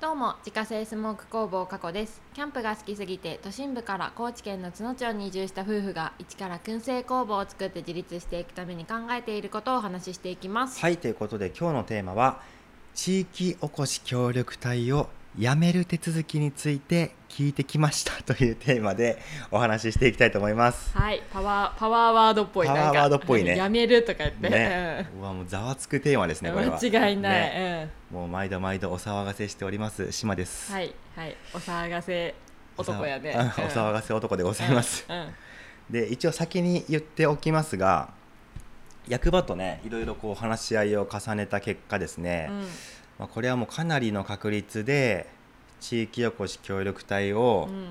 どうも自家製スモーク工房加古です。キャンプが好きすぎて都心部から高知県の津野町に移住した夫婦が一から燻製工房を作って自立していくために考えていることをお話ししていきます。はいということで今日のテーマは地域おこし協力隊を辞める手続きについて聞いてきましたというテーマでお話ししていきたいと思います。はい。パワーパワーワードっぽい。パワーワードっぽいね。やめるとか言って、ね、うわもうざわつくテーマですねこれは。間違いない、ね。もう毎度毎度お騒がせしております島です。うん、はい。はい。お騒がせ男やね、お騒がせ男でございます。うん。うん。で一応先に言っておきますが役場とねいろいろこう話し合いを重ねた結果ですね、まあ、これはもうかなりの確率で地域おこし協力隊うをんうん。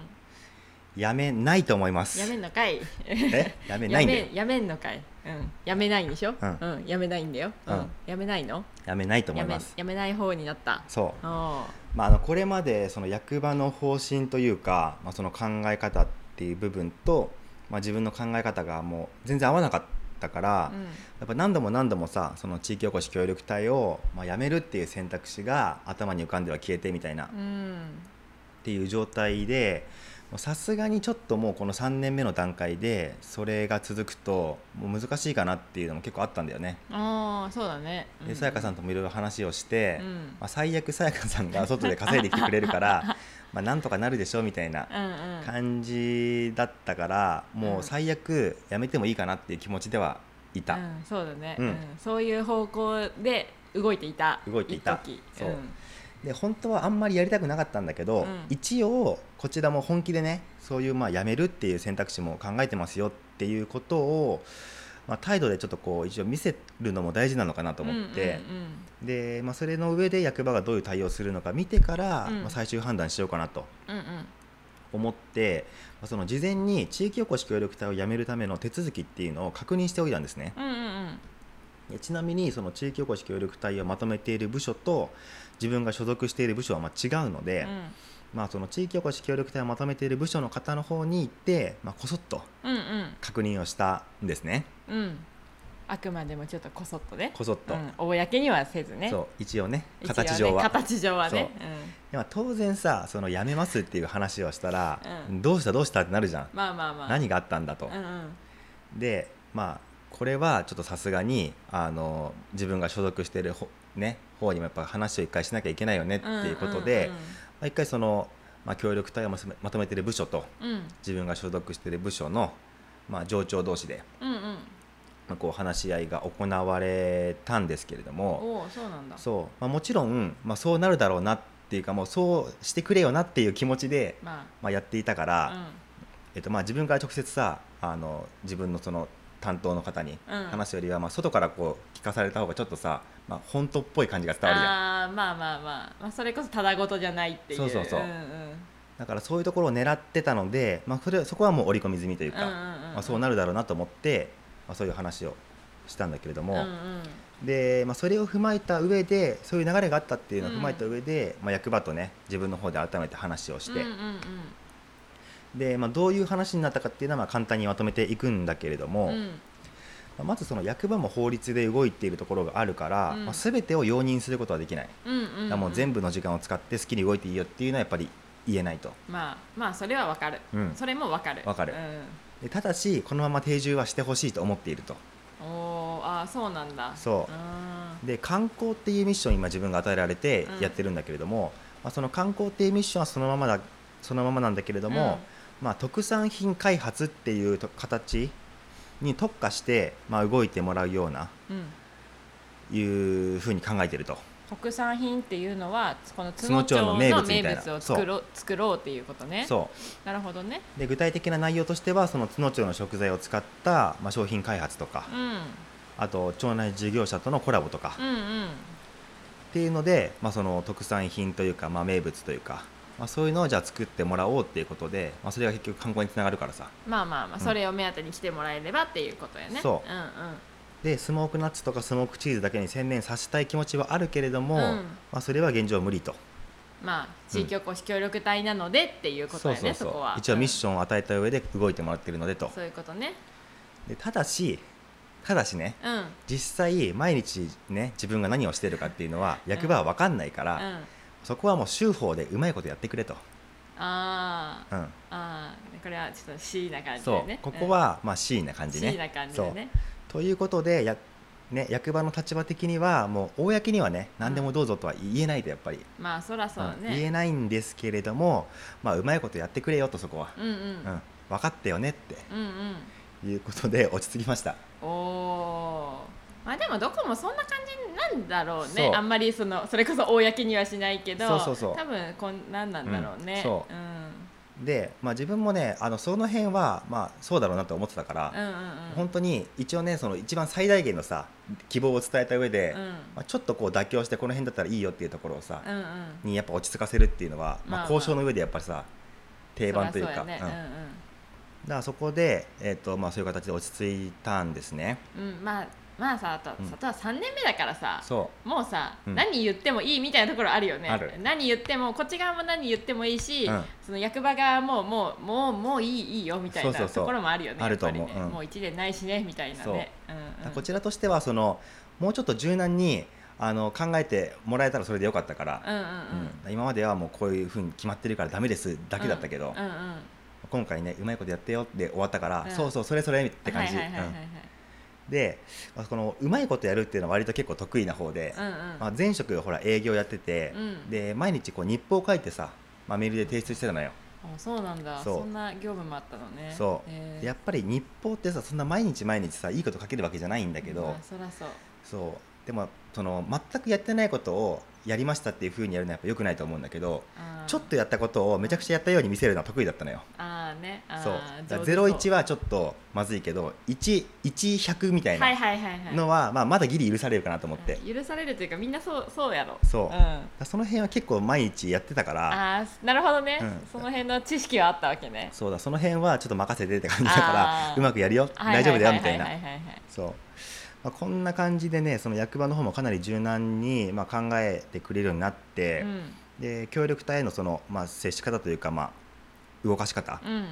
やめないと思います。やめんのかい。え？やめないんだよ。やめんのかい、うん、やめないんでしょ、うん。やめないんだよ、うん。うん。やめないの？やめないと思います。やめない方になった。そう。おまあ、あのこれまでその役場の方針というか、まあ、その考え方っていう部分と、まあ、自分の考え方がもう全然合わなかったから、うん。やっぱ何度も何度もさその地域おこし協力隊を、まあ、辞めるっていう選択肢が頭に浮かんでは消えてみたいな。っうん。ていう状態でさすがにちょっともうこの3年目の段階でそれが続くともう難しいかなっていうのも結構あったんだよね。ああそうだね。でさやかさんともいろいろ話をして、うん。まあ、最悪さやかさんが外で稼いできてくれるから まあなんとかなるでしょみたいなうんうん。感じだったからもう最悪やめてもいいかなっていう気持ちではいた、うん、そうだね、ううん。んそういう方向で動いていた。動いていた。そう。で本当はあんまりやりたくなかったんだけど、うん。一応こちらも本気でねそういうまあやめるっていう選択肢も考えてますよっていうことを、まあ、態度でちょっとこう一応見せるのも大事なのかなと思って、で、まあ、それの上で役場がどういう対応するのか見てから、うん。まあ、最終判断しようかなと。思って、まあその事前に地域おこし協力隊を辞めるための手続きっていうのを確認しておいたんですね。うちなみにその地域おこし協力隊をまとめている部署と自分が所属している部署はまあ違うので、まあ、その地域おこし協力隊をまとめている部署の方の方に行って、まあ、こそっとうんうん。確認をしたんですね。うん。うんあくまでもちょっとこそっとね。こそっと、うん、公にはせずね。そう。一応ね形上は、形上はね。でも当然さその辞めますっていう話をしたら、うん。どうしたどうしたってなるじゃん、うん、まあまあまあ。何があったんだと。う、んうん。でまあこれはちょっとさすがにあの自分が所属しているほ、ね、方にもやっぱ話を一回しなきゃいけないよねっていうことで、まあ、一回その、まあ、協力隊をまとめている部署とうん。うん自分が所属している部署の、まあ、上長同士で、うんうん。まあ、こう話し合いが行われたんですけれどもそうなんだ。そう、まあ、もちろん、まあ、そうなるだろうなっていうかもうそうしてくれよなっていう気持ちで、ままあ、やっていたかあら、えっとまあ、自分から直接さあの自分のその担当の方にうん。話すよりは、まあ、外からこう聞かされた方がちょっとさ、まあ、本当っぽい感じがうん伝わるやん。ああまあまあまあ、まあ、それこそただごとじゃないっていう。そうそうそう。んうんだからそういうところを狙ってたので、まあ、それそこはもう織り込み済みというか、うんうんうんうん。まあ、そうなるだろうなと思って、まあ、そういう話をしたんだけれども、うんうんで、まあ、それを踏まえた上でそういう流れがあったっていうのを踏まえた上で、まあ、役場とね自分の方で改めて話をして、うんうんうんで、まあ、どういう話になったかっていうのはまあ簡単にまとめていくんだけれども、うん。まずその役場も法律で動いているところがあるから、うん。まあ、全てを容認することはできない、もう全部の時間を使って好きに動いていいよっていうのはやっぱり言えないと。まあまあそれはわかる、うん。それもわかる。わかる。うでただしこのまま定住はしてほしいと思っていると。ん、おーあーそうなんだ。そう。うん。で観光っていうミッション今自分が与えられてうんやってるんだけれども、まあ、その観光っていうミッションはそのままだそのままなんだけれども、まあ、特産品開発っていうと形に特化して、まあ、動いてもらうようなうん。いうふうに考えてると。特産品っていうのはこの津野町の名物みたいな。名物を作ろう作ろうっていうことね。そなるほどね。うで具体的な内容としてはその津野町の食材を使った、まあ、商品開発とかうん。あと町内事業者とのコラボとか。うんうん。っていうので、まあ、その特産品というか、まあ、名物というか、まあ、そういうのをじゃあ作ってもらおうっていうことで、まあ、それが結局観光につながるからさ。まあまあまあうん。それを目当てに来てもらえればっていうことやね。そう。うんうんでスモークナッツとかスモークチーズだけに専念させたい気持ちはあるけれども、うん。まあ、それは現状無理と。まあ地域おこし協力隊なのでっていうことやねそこは。一応ミッショョンを与えた上で動いてもらってるのでと、そういうことね。でただしただしねうん。うん実際毎日ね自分が何をしてるかっていうのは役場は分かんないから、そこはもう州法でうまいことやってくれと、あー。うん、あーこれはちょっと C な感じそう、でねここはまあ C な感うん。じね C な感じでね。ということでや、ね、役場の立場的にはもう公にはね何でもどうぞとは言えないとやっぱり、まあそらそううん言ねえないんですけれども、まあ、うまいことやってくれよとそこは、うんうん。うん、分かったよねって。うんうん。いうことで落ち着きました。おおまあでもどこもそんな感じなんだろうそう。ねあんまりそのそれこそ公にはしないけどそうそうそう。多分こんなんなんだろうね、うん。そうん。で、まあ、自分もねあのその辺は、まあ、そうだろうなと思ってたから、うんうんうん。本当に一応ねその一番最大限のさ希望を伝えた上で、うん。まあ、ちょっとこう妥協してこの辺だったらいいよっていうところをさ、うんうん。にやっぱ落ち着かせるっていうのは、まあ、まあまあ。交渉の上でやっぱりさ定番というか。そらそうやね。うん。だからそこで、えーとまあ、そういう形で落ち着いたんですね。うん。まあまあさあとうん。佐藤は3年目だからさそもうさ、うん。何言ってもいいみたいなところあるよね。何言ってもこっち側も何言ってもいいし、うん。その役場側ももうもうもういいいいよみたいなところもあるよねあると思う。もう1年ないしねみたいなね。そう。うんう、うん、こちらとしてはそのもうちょっと柔軟にあの考えてもらえたらそれでよかったから、うんうんうん。うん。今まではもうこういうふうに決まってるからダメですだけだったけど、うんうん今回ねうまいことやってよで終わったから、うん。そうそうそれそれって感じ、はいはいはいはいで、まあこのうまいことやるっていうのは割と結構得意な方で、うんうん。まあ、前職ほら営業やってて、うん。で毎日こう日報を書いてさ、まあ、メールで提出してたのよ、あそうなんだ。そんな業務もあったのね。そう、へー。でやっぱり日報ってさそんな毎日毎日さいいこと書けるわけじゃないんだけど、まあそらそう。そう。でもその全くやってないことをやりましたっていうふうにやるのはやっぱ良くないと思うんだけどちょっとやったことをめちゃくちゃやったように見せるのは得意だったのよ。あーね。そう。だから上手そう。01はちょっとまずいけど1100みたいはいなのは、まあ、まだギリ許されるかなと思って、許されるというかみんなそうそうやろ。そう、ん、だからその辺は結構毎日やってたから。ああなるほどね、うん。その辺の知識はあったわけね。そうだその辺はちょっと任せてって感じだかあらー。うまくやるよ。大丈夫だよみたいな。そう、まあ、こんな感じでねその役場の方もかなり柔軟に、まあ、考えてくれるようになって、うん。で協力隊へのその、まあ、接し方というか、まあ、動かし方。っうんうん。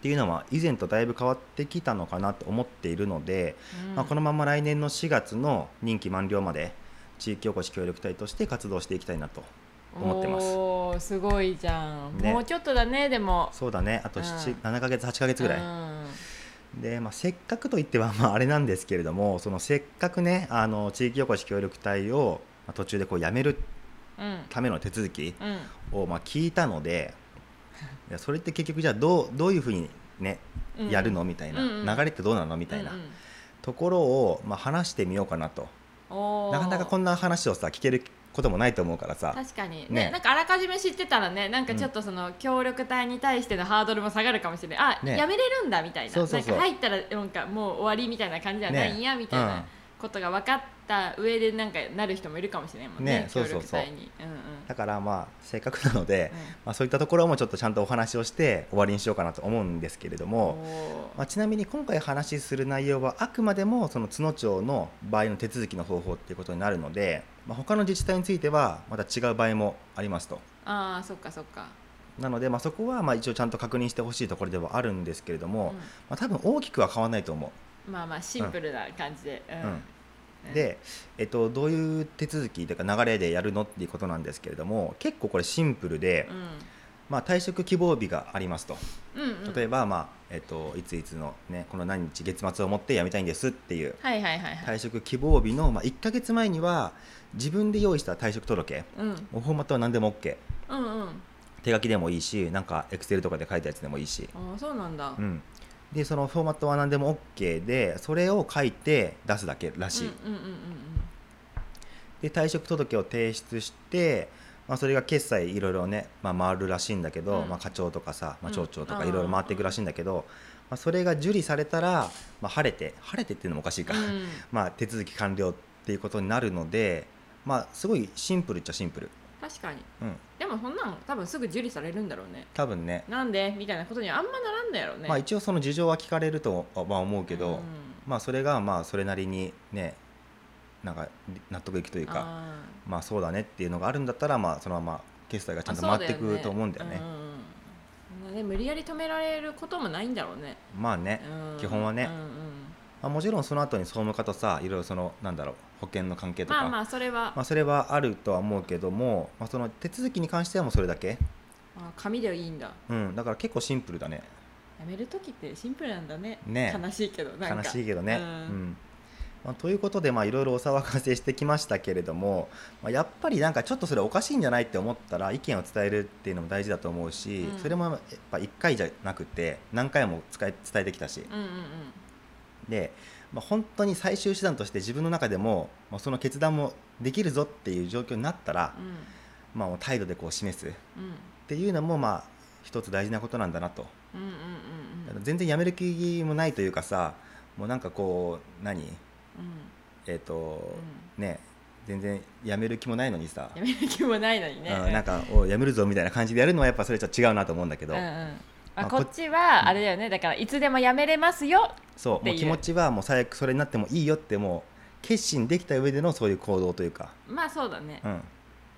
ていうのは以前とだいぶ変わってきたのかなと思っているので、うん。まあ、このまま来年の4月の任期満了まで地域おこし協力隊として活動していきたいなと思ってます。おーすごいじゃん、ね。もうちょっとだねでも。そうだね。あと7、うん。7ヶ月8ヶ月ぐらい、うん。で、まあ、せっかくといってはまああれなんですけれどもそのせっかくねあの地域おこし協力隊をまあ途中でこう辞めるうん。ための手続きうん。をまあ聞いたのでいやそれって結局じゃあどうどういうふうにねうん。やるのみたいな、うんうん。流れってどうなのみたいな。うんうん。ところをまあ話してみようかなと。なかなかこんな話をさ聞けることもないと思うからさ。確かに。ね。ねなんかあらかじめ知ってたらねなんかちょっとその協力隊に対してのハードルも下がるかもしれない。あ、ね。やめれるんだみたいな。そうそうそう。なんか入ったらなんかもう終わりみたいな感じじゃないんや、みたいうん。なことが分かった上でなんかなる人もいるかもしれないもんねねそうそうそう。うんうん。だからまあせっかくなので、うん。まあ、そういったところもちょっとちゃんとお話をして終わりにしようかなと思うんですけれども、まあ、ちなみに今回話しする内容はあくまでもその都農町の場合の手続きの方法っていうことになるので、まあ、他の自治体についてはまた違う場合もありますと。ああそっかそっか。なので、まあ、そこはまあ一応ちゃんと確認してほしいところではあるんですけれども、うん。まあ、多分大きくは変わらないと思まあまあシンプルな感じで、うん。で、えっと、どういう手続きというか流れでやるのっていうことなんですけれども結構これシンプルで、まあ、退職希望日がありますと。うんうん。うん、例えば、まあえっと、いついつの、ね、この何日月末をもって辞めたいんですっていうはいはいはいはい、退職希望日の、まあ、1か月前には自分で用意した退職届。うん、フォーマットは何でも OK うんうん。手書きでもいいしなんかエクセルとかで書いたやつでもいいし、ああそうなんだ、うん、でそのフォーマットは何でも OK でそれを書いて出すだけらしい、うんうんうんで退職届を提出して、まあ、それが決済いろいろね、まあ、回るらしいんだけど、うん。まあ、課長とかさ、まあ、うん。町長とかうん。いろいろ回っていくらしいんだけど、まあ、それが受理されたら、まあ、晴れて晴れてっていうのもおかしいか、うんうん。まあ手続き完了っていうことになるので、まあ、すごいシンプルっちゃシンプル、確かに。うん、でもそんなん多分すぐ受理されるんだろうね。多分ね、なんでみたいなことにはあんまならんだやろうね。まあ、一応その事情は聞かれるとはまあ思うけど、うん。まあ、それがまあそれなりにねなんか納得いくというかあまあそうだねっていうのがあるんだったら、まあ、そのまま決済がーちゃんと回っていくと思うんだよね。ね。無理やり止められることもないんだろうね、まあね、うん。基本はね。うんうんまあ、もちろんその後に総務課とさいろいろそのなんだろう保険の関係とか、まあまあそれは、まあ、それはあるとは思うけども、まあ、その手続きに関してはもうそれだけ、あ紙でいいんだ。うん、だから結構シンプルだね。やめる時ってシンプルなんだね。ね。悲しいけどなんか。悲しいけどね。ううん。んまあ、ということでまあいろいろお騒がせしてきましたけれども、まあ、やっぱりなんかちょっとそれおかしいんじゃないって思ったら意見を伝えるっていうのも大事だと思うし、うん。それもやっぱ1回じゃなくて何回も使え伝えてきたし。うんうんうんで、まあ、本当に最終手段として自分の中でも、まあ、その決断もできるぞっていう状況になったら、まあ、態度でこう示すっうん。うんていうのもまあ一つ大事なことなんだなと。うんうんうんうん。全然やめる気もないというかさもうなんかこう何？うん。えっ、と、ね全然やめる気もないのにさ、やめる気もないのにね。うんなんかおいやめるぞみたいな感じでやるのはやっぱそれちょっと違うなと思うんだけど、うんうん。まあこあこっちはあれだよね。だからいつでもやめれますよ。そうもう気持ちはもう最悪それになってもいいよってもう決心できた上でのそういう行動というか、まあそうだね。うん、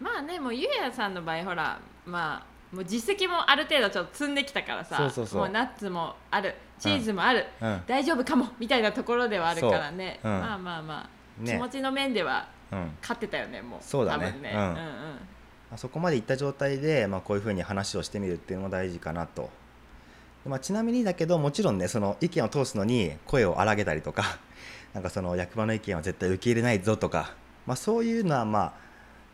まあねもうゆうやさんの場合ほらまあもう実績もある程度ちょっと積んできたからさそうそうそう。もうナッツもあるチーズもある、うん。大丈夫かもみたいなところではあるからね、まあまあまあ、ね。気持ちの面ではうん。勝ってたよねもう。そうだね。ね、うん。うんうんまあそこまでいった状態で、まあ、こういうふうに話をしてみるっていうのも大事かなと、まあ、ちなみにだけどもちろんねその意見を通すのに声を荒げたりとか なんかその役場の意見は絶対受け入れないぞとか、まあ、そういうのはまあ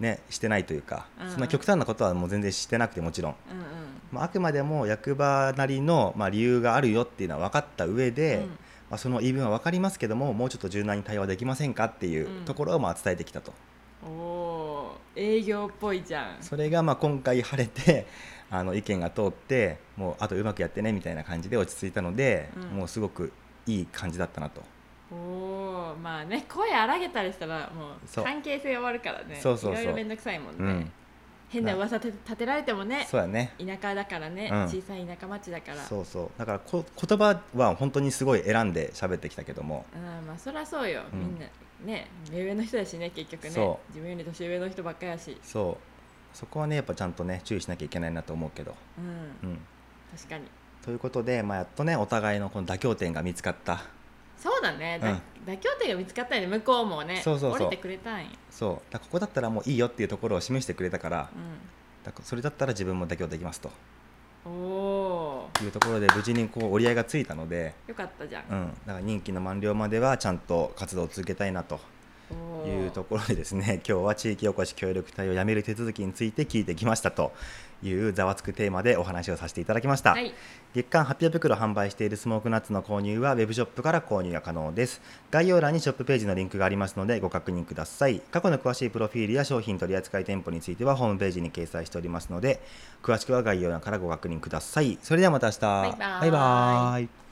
ねしてないというか、うん。そんな極端なことはもう全然してなくてもちろん、うんうん。まあ、あくまでも役場なりの、まあ、理由があるよっていうのは分かった上で、うん。まあ、その言い分は分かりますけどももうちょっと柔軟に対話できませんかっていううん。ところをまあ伝えてきたと。おおー営業っぽいじゃん。それがまあ今回晴れてあの意見が通ってもうあとうまくやってねみたいな感じで落ち着いたので、うん。もうすごくいい感じだったなと。おおまあね声荒げたりしたらもそう。う関係性終わるからね。そうそうそう。いろいろ面倒くさいもんね、うん。変な噂立て立てられてもねそうやね。田舎だからね、うん。小さい田舎町だから。そうそう。だからこ言葉は本当にすごい選んで喋ってきたけども。うんまあそりゃそうよ、うん。みんなね目上の人だしね結局ね。そ自分より年上の人ばっかりやし。そうそこはねやっぱちゃんとね注意しなきゃいけないなと思うけど、うん。うん、確かに。ということで、まあ、やっとねお互いのこの妥協点が見つかった。そうだね、だ妥協点が見つかったよね向こうもね。そうそうそう。折れてくれたんよ、そう。だここだったらもういいよっていうところを示してくれたから。うだからそれだったら自分も妥協できますと。ん、おおいうところで無事にこう折り合いがついたので、よかったじゃん、うん、だから任期の満了まではちゃんと活動を続けたいなというところでですね 今日は地域おこし協力隊を辞める手続きについて聞いてきましたというざわつくテーマでお話をさせていただきました、はい。月間800袋販売しているスモークナッツの購入はウェブショップから購入が可能です。概要欄にショップページのリンクがありますのでご確認ください。過去の詳しいプロフィールや商品取扱店舗についてはホームページに掲載しておりますので詳しくは概要欄からご確認ください。それではまた明日。バイバーイ。バイバ